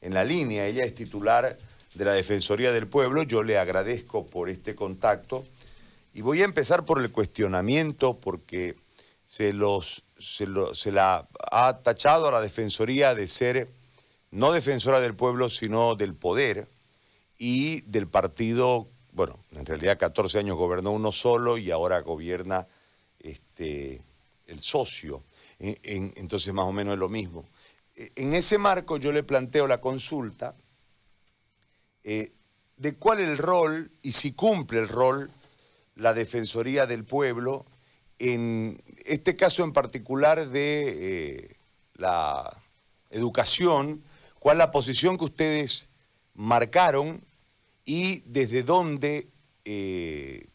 en la, línea. Ella es titular de la Defensoría del Pueblo. Yo le agradezco por este contacto. Y voy a empezar por el cuestionamiento porque se, los, se la ha tachado a la Defensoría de ser no defensora del pueblo, sino del poder y del partido, bueno, en realidad 14 años gobernó uno solo y ahora gobierna este, el socio. entonces más o menos es lo mismo. En ese marco yo le planteo la consulta eh, de cuál es el rol y si cumple el rol la Defensoría del Pueblo en este caso en particular de eh, la educación, cuál es la posición que ustedes marcaron y desde dónde eh,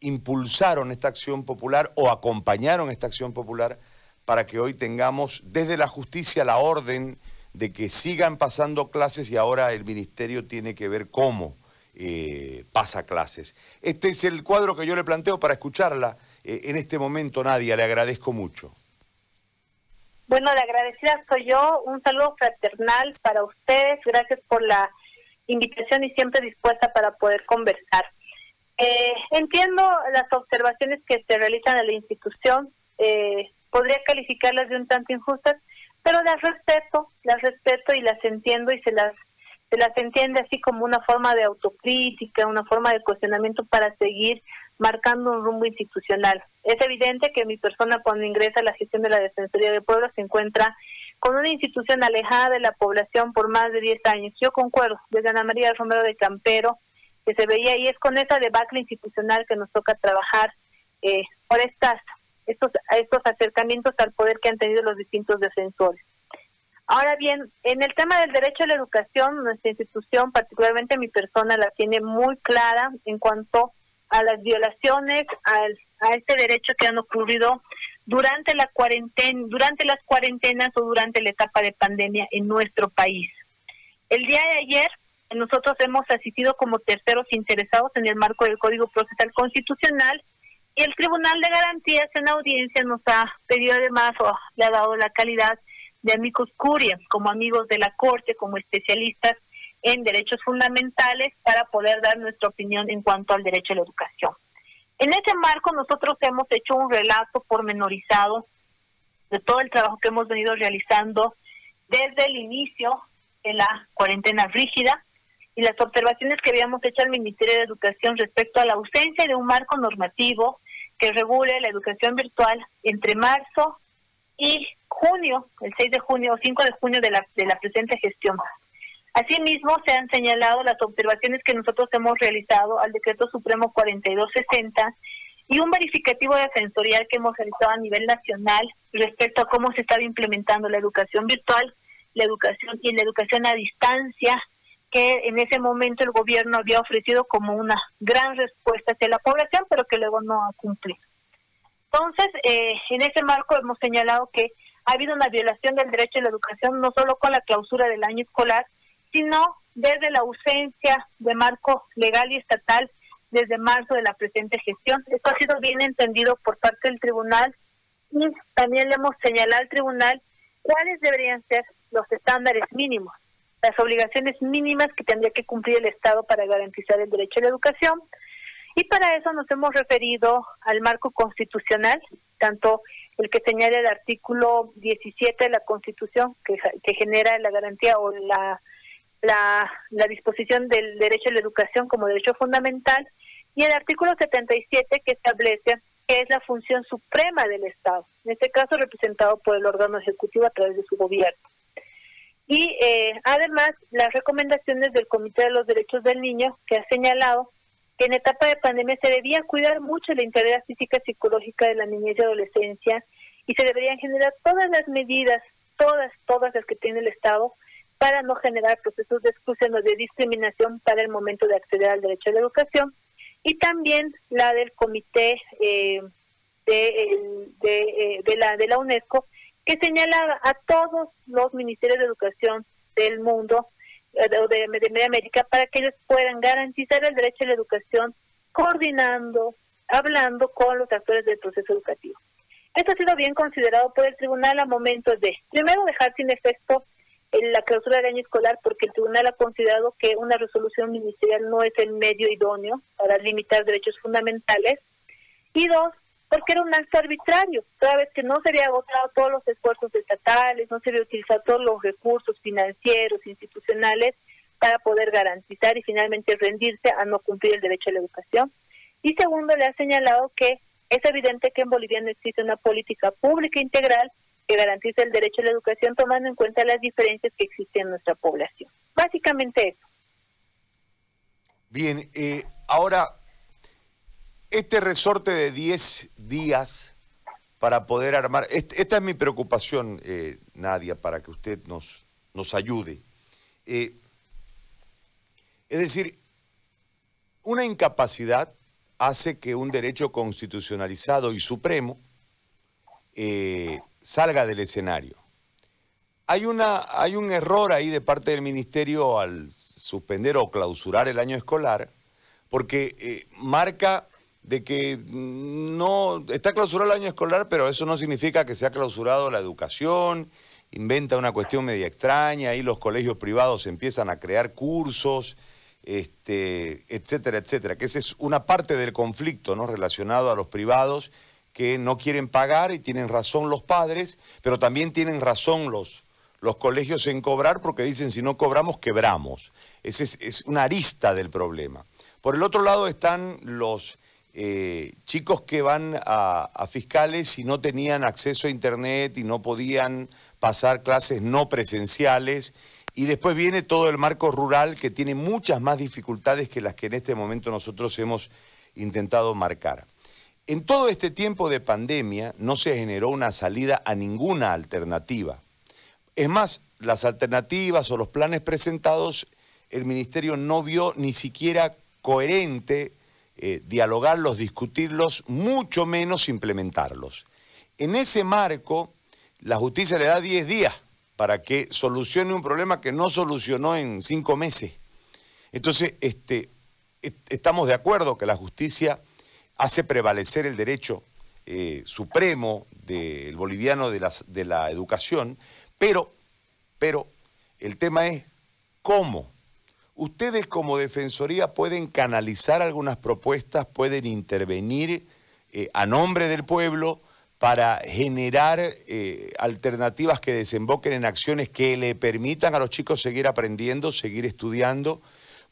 impulsaron esta acción popular o acompañaron esta acción popular para que hoy tengamos desde la justicia la orden de que sigan pasando clases y ahora el ministerio tiene que ver cómo eh, pasa clases. Este es el cuadro que yo le planteo para escucharla eh, en este momento, Nadia. Le agradezco mucho. Bueno, la agradecida soy yo. Un saludo fraternal para ustedes. Gracias por la invitación y siempre dispuesta para poder conversar. Eh, entiendo las observaciones que se realizan en la institución. Eh, podría calificarlas de un tanto injustas, pero las respeto, las respeto y las entiendo y se las se las entiende así como una forma de autocrítica, una forma de cuestionamiento para seguir marcando un rumbo institucional. Es evidente que mi persona cuando ingresa a la gestión de la Defensoría del Pueblo se encuentra con una institución alejada de la población por más de 10 años. Yo concuerdo, desde Ana María Romero de Campero, que se veía y es con esa debacle institucional que nos toca trabajar eh, por estas estos estos acercamientos al poder que han tenido los distintos defensores. Ahora bien, en el tema del derecho a la educación, nuestra institución, particularmente mi persona, la tiene muy clara en cuanto a las violaciones al, a este derecho que han ocurrido durante la cuarentena, durante las cuarentenas o durante la etapa de pandemia en nuestro país. El día de ayer nosotros hemos asistido como terceros interesados en el marco del Código Procesal Constitucional y el Tribunal de Garantías en audiencia nos ha pedido además o le ha dado la calidad de amigos curia, como amigos de la Corte, como especialistas en derechos fundamentales para poder dar nuestra opinión en cuanto al derecho a la educación. En ese marco nosotros hemos hecho un relato pormenorizado de todo el trabajo que hemos venido realizando desde el inicio de la cuarentena rígida y las observaciones que habíamos hecho al Ministerio de Educación respecto a la ausencia de un marco normativo que regule la educación virtual entre marzo y junio, el 6 de junio o 5 de junio de la, de la presente gestión. Asimismo, se han señalado las observaciones que nosotros hemos realizado al Decreto Supremo 4260 y un verificativo defensorial que hemos realizado a nivel nacional respecto a cómo se estaba implementando la educación virtual, la educación y la educación a distancia, que en ese momento el gobierno había ofrecido como una gran respuesta hacia la población, pero que luego no ha cumplido. Entonces, eh, en ese marco hemos señalado que ha habido una violación del derecho a la educación, no solo con la clausura del año escolar, sino desde la ausencia de marco legal y estatal desde marzo de la presente gestión. Esto ha sido bien entendido por parte del tribunal y también le hemos señalado al tribunal cuáles deberían ser los estándares mínimos, las obligaciones mínimas que tendría que cumplir el Estado para garantizar el derecho a la educación. Y para eso nos hemos referido al marco constitucional, tanto el que señala el artículo 17 de la Constitución, que, genera la garantía o la la, la disposición del derecho a la educación como derecho fundamental y el artículo 77 que establece que es la función suprema del Estado, en este caso representado por el órgano ejecutivo a través de su gobierno. Y eh, además las recomendaciones del Comité de los Derechos del Niño que ha señalado que en etapa de pandemia se debía cuidar mucho la integridad física y psicológica de la niñez y adolescencia y se deberían generar todas las medidas, todas, todas las que tiene el Estado para no generar procesos de exclusión o de discriminación para el momento de acceder al derecho a la educación. Y también la del comité eh, de, eh, de, la de la UNESCO que señala a todos los ministerios de educación del mundo eh, o de, de Media América para que ellos puedan garantizar el derecho a la educación coordinando, hablando con los actores del proceso educativo. Esto ha sido bien considerado por el tribunal a momentos de, primero, dejar sin efecto la clausura del año escolar porque el tribunal ha considerado que una resolución ministerial no es el medio idóneo para limitar derechos fundamentales. Y dos, porque era un acto arbitrario, toda vez que no se había agotado todos los esfuerzos estatales, no se había utilizado todos los recursos financieros, institucionales, para poder garantizar y finalmente rendirse a no cumplir el derecho a la educación. Y segundo, le ha señalado que es evidente que en Bolivia no existe una política pública integral que garantice el derecho a la educación tomando en cuenta las diferencias que existen en nuestra población. Básicamente eso. Bien, eh, ahora este resorte de 10 días para poder armar, esta es mi preocupación, eh, Nadia, para que usted nos, nos ayude. Eh, es decir, una incapacidad hace que un derecho constitucionalizado y supremo eh, salga del escenario. Hay, una, hay un error ahí de parte del Ministerio al suspender o clausurar el año escolar, porque marca de que no está clausurado el año escolar, pero eso no significa que se ha clausurado la educación, inventa una cuestión media extraña, ahí los colegios privados empiezan a crear cursos, este, etcétera, etcétera, que esa es una parte del conflicto ¿no? relacionado a los privados que no quieren pagar y tienen razón los padres, pero también tienen razón los, los colegios en cobrar porque dicen si no cobramos quebramos. Esa es, es una arista del problema. Por el otro lado están los eh, chicos que van a, fiscales y no tenían acceso a internet y no podían pasar clases no presenciales. Y después viene todo el marco rural que tiene muchas más dificultades que las que en este momento nosotros hemos intentado marcar. En todo este tiempo de pandemia no se generó una salida a ninguna alternativa. Es más, las alternativas o los planes presentados, el Ministerio no vio ni siquiera coherente eh, dialogarlos, discutirlos, mucho menos implementarlos. En ese marco, la justicia le da 10 días para que solucione un problema que no solucionó en cinco meses. Entonces, este, estamos de acuerdo que la justicia hace prevalecer el derecho eh, supremo del boliviano de, de la educación, pero, pero el tema es cómo Ustedes como Defensoría pueden canalizar algunas propuestas, pueden intervenir eh, a nombre del pueblo para generar eh, alternativas que desemboquen en acciones que le permitan a los chicos seguir aprendiendo, seguir estudiando,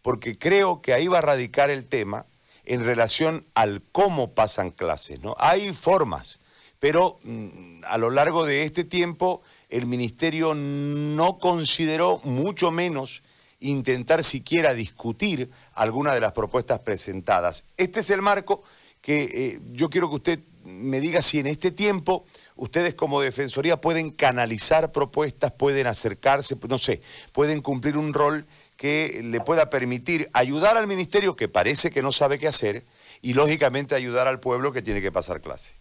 porque creo que ahí va a radicar el tema en relación al cómo pasan clases. ¿no? Hay formas, pero mm, a lo largo de este tiempo el Ministerio no consideró, mucho menos, intentar siquiera discutir alguna de las propuestas presentadas. Este es el marco que eh, yo quiero que usted me diga si en este tiempo ustedes como Defensoría pueden canalizar propuestas, pueden acercarse, no sé, pueden cumplir un rol que le pueda permitir ayudar al ministerio que parece que no sabe qué hacer y lógicamente ayudar al pueblo que tiene que pasar clase.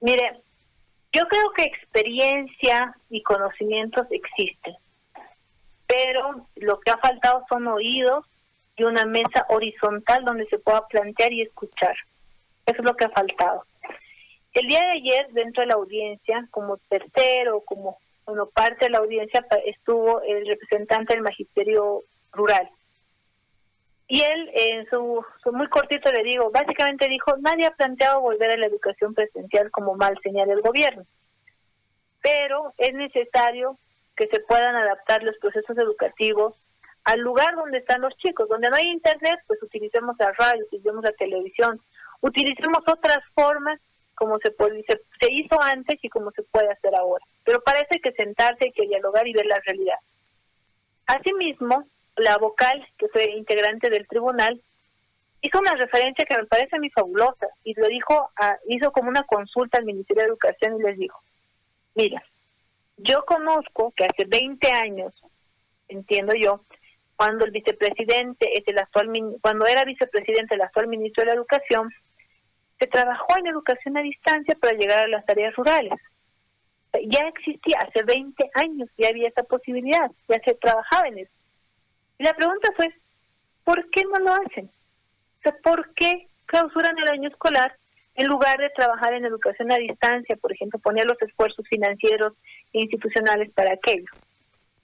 Mire, yo creo que experiencia y conocimientos existen pero lo que ha faltado son oídos y una mesa horizontal donde se pueda plantear y escuchar. Eso es lo que ha faltado. El día de ayer, dentro de la audiencia, como tercero, como bueno, parte de la audiencia, estuvo el representante del Magisterio Rural. Y él, en su, su, muy cortito le digo, básicamente dijo, nadie ha planteado volver a la educación presencial como mal señala el gobierno. Pero es necesario que se puedan adaptar los procesos educativos al lugar donde están los chicos. Donde no hay internet, pues utilicemos la radio, utilicemos la televisión, utilicemos otras formas como se, se, hizo antes y como se puede hacer ahora. Pero parece que sentarse, y que dialogar y ver la realidad. Asimismo, la vocal, que fue integrante del tribunal, hizo una referencia que me parece muy fabulosa y lo dijo, hizo como una consulta al Ministerio de Educación y les dijo, mira, yo conozco que hace 20 años, entiendo yo, cuando el vicepresidente es el actual cuando era vicepresidente el actual ministro de la Educación, se trabajó en educación a distancia para llegar a las tareas rurales. Ya existía hace 20 años, ya había esa posibilidad, ya se trabajaba en eso. Y la pregunta fue, ¿por qué no lo hacen? O sea, ¿por qué clausuran el año escolar en lugar de trabajar en educación a distancia, por ejemplo, poner los esfuerzos financieros institucionales para aquello.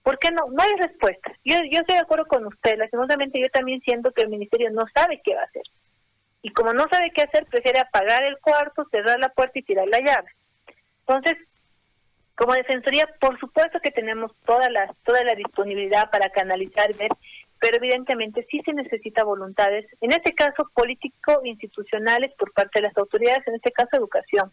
¿Por qué no? No hay respuesta. Yo, yo estoy de acuerdo con usted. Lastimosamente yo también siento que el ministerio no sabe qué va a hacer. Y como no sabe qué hacer, prefiere apagar el cuarto, cerrar la puerta y tirar la llave. Entonces, como Defensoría, por supuesto que tenemos toda la, toda la disponibilidad para canalizar, ver, pero evidentemente sí se necesita voluntades, en este caso político-institucionales por parte de las autoridades, en este caso educación.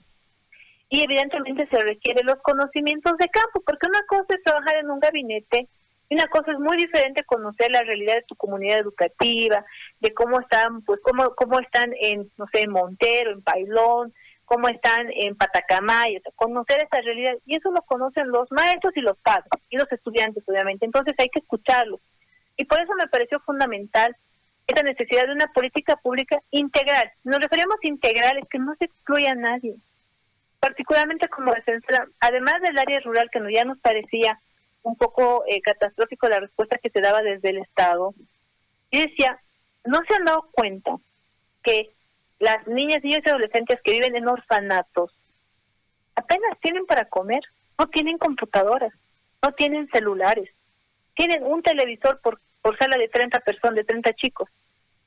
Y evidentemente se requieren los conocimientos de campo, porque una cosa es trabajar en un gabinete y una cosa es muy diferente conocer la realidad de tu comunidad educativa, de cómo están, pues cómo, cómo están en, no sé, en Montero, en Pailón, cómo están en Patacamay, conocer esa realidad. Y eso lo conocen los maestros y los padres, y los estudiantes, obviamente. Entonces hay que escucharlos. Y por eso me pareció fundamental esa necesidad de una política pública integral. Nos referimos a integral, es que no se excluya a nadie. Particularmente como además del área rural, que ya nos parecía un poco eh, catastrófico la respuesta que se daba desde el Estado, y decía, no se han dado cuenta que las niñas, niños y adolescentes que viven en orfanatos apenas tienen para comer, no tienen computadoras, no tienen celulares, tienen un televisor por, por sala de 30 personas, de 30 chicos.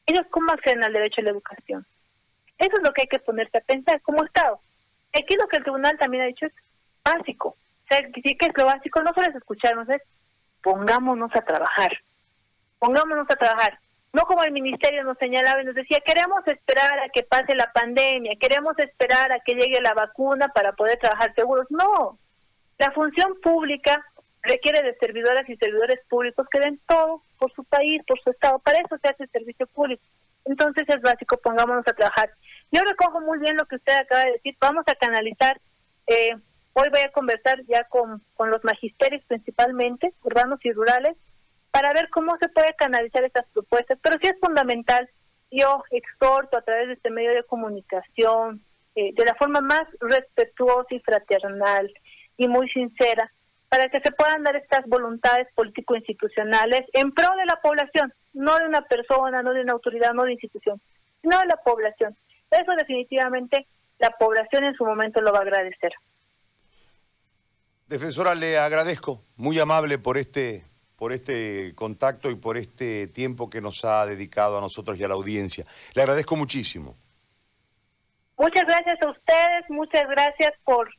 Ellos cómo acceden al derecho a la educación. Eso es lo que hay que ponerse a pensar como Estado. Aquí lo que el tribunal también ha dicho es básico. O sea, que es lo básico, no solo es escucharnos, es pongámonos a trabajar. Pongámonos a trabajar no como el ministerio nos señalaba y nos decía, queremos esperar a que pase la pandemia, queremos esperar a que llegue la vacuna para poder trabajar seguros. No, la función pública requiere de servidoras y servidores públicos que den todo por su país, por su estado. Para eso se hace el servicio público. Entonces es básico, pongámonos a trabajar. Yo recojo muy bien lo que usted acaba de decir. Vamos a canalizar. Eh, hoy voy a conversar ya con, con los magisterios principalmente, urbanos y rurales, para ver cómo se puede canalizar estas propuestas. Pero sí es fundamental, yo exhorto a través de este medio de comunicación, eh, de la forma más respetuosa y fraternal y muy sincera, para que se puedan dar estas voluntades político-institucionales en pro de la población, no de una persona, no de una autoridad, no de institución, sino de la población. Eso definitivamente la población en su momento lo va a agradecer. Defensora, le agradezco, muy amable por este por este contacto y por este tiempo que nos ha dedicado a nosotros y a la audiencia. Le agradezco muchísimo. Muchas gracias a ustedes, muchas gracias por,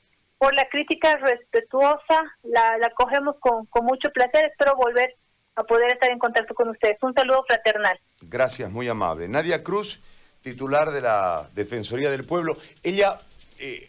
por la crítica respetuosa, la, la cogemos con, con mucho placer, espero volver a poder estar en contacto con ustedes. Un saludo fraternal. Gracias, muy amable. Nadia Cruz, titular de la Defensoría del Pueblo, ella eh,